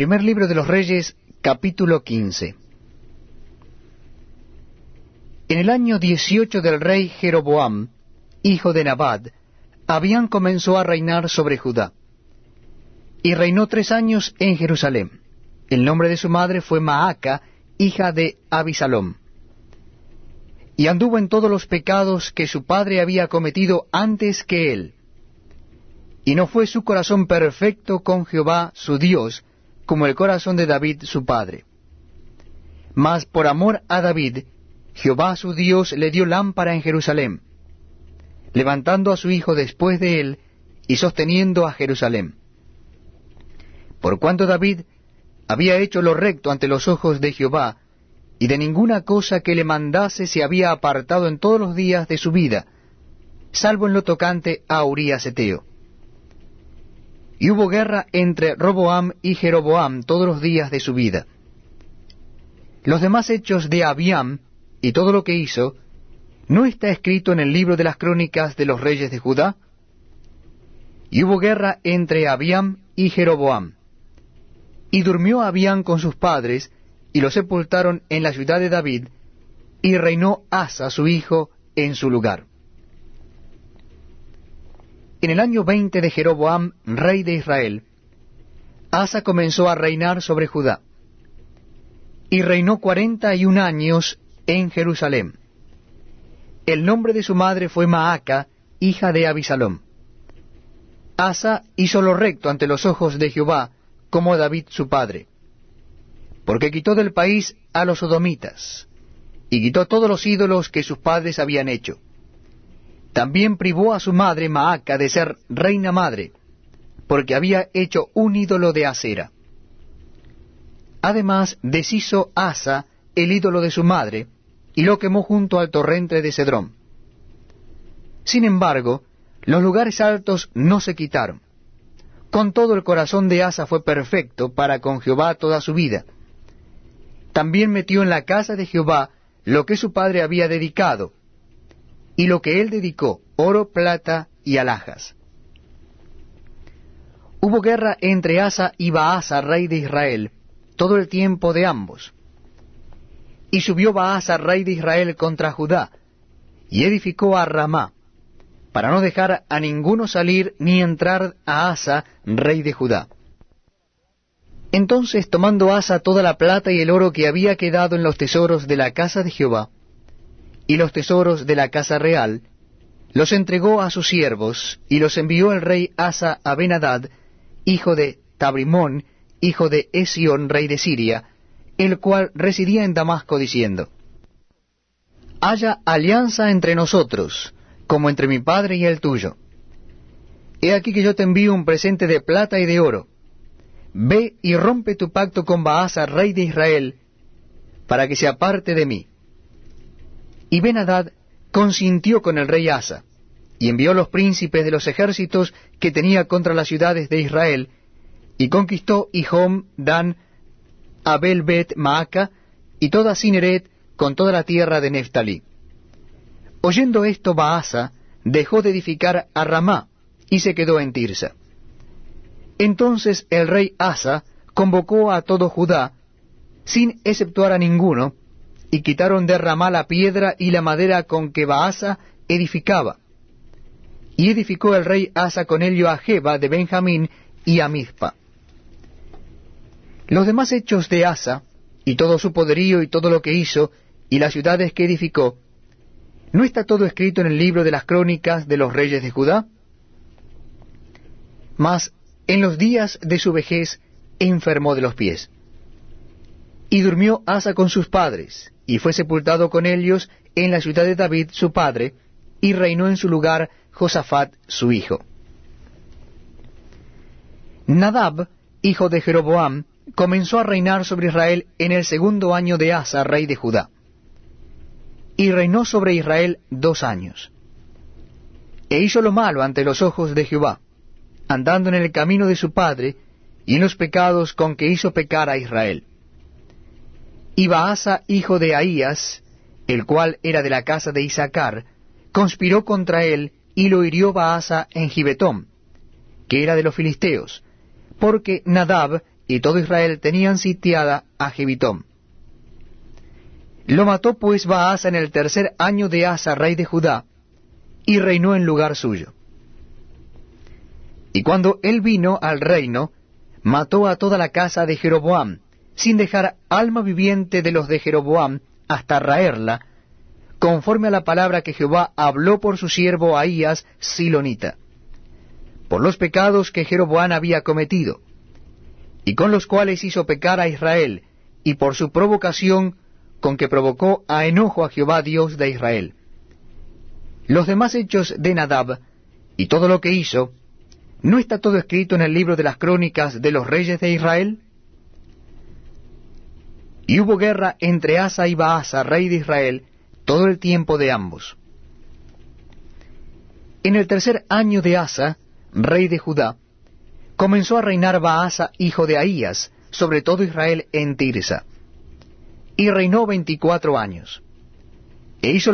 Primer libro de los Reyes, capítulo 15. En el año 18 del rey Jeroboam, hijo de Nabad, Abián comenzó a reinar sobre Judá. Y reinó tres años en Jerusalén. El nombre de su madre fue Maaca, hija de Abisalom. Y anduvo en todos los pecados que su padre había cometido antes que él. Y no fue su corazón perfecto con Jehová su Dios, como el corazón de David su padre. Mas por amor a David, Jehová su Dios le dio lámpara en Jerusalén, levantando a su hijo después de él y sosteniendo a Jerusalén. Por cuanto David había hecho lo recto ante los ojos de Jehová, y de ninguna cosa que le mandase se había apartado en todos los días de su vida, salvo en lo tocante a Urías Eteo. Y hubo guerra entre Roboam y Jeroboam todos los días de su vida. Los demás hechos de Abiam y todo lo que hizo, ¿no está escrito en el libro de las crónicas de los reyes de Judá? Y hubo guerra entre Abiam y Jeroboam. Y durmió Abiam con sus padres, y lo sepultaron en la ciudad de David, y reinó Asa su hijo en su lugar. En el año veinte de Jeroboam, rey de Israel, Asa comenzó a reinar sobre Judá, y reinó cuarenta y un años en Jerusalén. El nombre de su madre fue Maaca, hija de Abisalom. Asa hizo lo recto ante los ojos de Jehová, como David su padre, porque quitó del país a los sodomitas, y quitó todos los ídolos que sus padres habían hecho también privó a su madre Maaca de ser reina madre, porque había hecho un ídolo de acera. Además deshizo Asa el ídolo de su madre, y lo quemó junto al torrente de Cedrón. Sin embargo, los lugares altos no se quitaron. Con todo el corazón de Asa fue perfecto para con Jehová toda su vida. También metió en la casa de Jehová lo que su padre había dedicado, y lo que él dedicó, oro, plata y alhajas. Hubo guerra entre Asa y Baasa, rey de Israel, todo el tiempo de ambos. Y subió Baasa, rey de Israel, contra Judá, y edificó a Ramá, para no dejar a ninguno salir ni entrar a Asa, rey de Judá. Entonces, tomando Asa toda la plata y el oro que había quedado en los tesoros de la casa de Jehová, y los tesoros de la casa real, los entregó a sus siervos, y los envió el rey Asa a Benadad, hijo de Tabrimón, hijo de Esión, rey de Siria, el cual residía en Damasco, diciendo, Haya alianza entre nosotros, como entre mi padre y el tuyo. He aquí que yo te envío un presente de plata y de oro. Ve y rompe tu pacto con Baasa, rey de Israel, para que se aparte de mí. Y Benadad consintió con el rey Asa, y envió los príncipes de los ejércitos que tenía contra las ciudades de Israel, y conquistó Ihom, Dan, Abel Bet Maaca, y toda Cineret con toda la tierra de Neftalí. Oyendo esto, Baasa dejó de edificar a Ramá, y se quedó en Tirsa. Entonces el rey Asa convocó a todo Judá, sin exceptuar a ninguno, y quitaron de Ramá la piedra y la madera con que Baasa edificaba. Y edificó el rey Asa con ello a Jeba de Benjamín y a Mizpa. Los demás hechos de Asa, y todo su poderío y todo lo que hizo, y las ciudades que edificó, ¿no está todo escrito en el libro de las crónicas de los reyes de Judá? Mas en los días de su vejez enfermó de los pies. Y durmió Asa con sus padres, y fue sepultado con ellos en la ciudad de David su padre, y reinó en su lugar Josafat su hijo. Nadab, hijo de Jeroboam, comenzó a reinar sobre Israel en el segundo año de Asa, rey de Judá. Y reinó sobre Israel dos años. E hizo lo malo ante los ojos de Jehová, andando en el camino de su padre, y en los pecados con que hizo pecar a Israel. Y Baasa, hijo de Ahías, el cual era de la casa de Isaacar, conspiró contra él y lo hirió Baasa en Gibetón, que era de los filisteos, porque Nadab y todo Israel tenían sitiada a Jebitón. Lo mató pues Baasa en el tercer año de Asa, rey de Judá, y reinó en lugar suyo. Y cuando él vino al reino, mató a toda la casa de Jeroboam, sin dejar alma viviente de los de Jeroboam hasta raerla, conforme a la palabra que Jehová habló por su siervo Ahías Silonita, por los pecados que Jeroboam había cometido, y con los cuales hizo pecar a Israel, y por su provocación con que provocó a enojo a Jehová Dios de Israel. Los demás hechos de Nadab, y todo lo que hizo, ¿no está todo escrito en el libro de las crónicas de los reyes de Israel? Y hubo guerra entre Asa y Baasa, rey de Israel, todo el tiempo de ambos. En el tercer año de Asa, rey de Judá, comenzó a reinar Baasa, hijo de Ahías, sobre todo Israel en Tirsa. Y reinó veinticuatro años. E hizo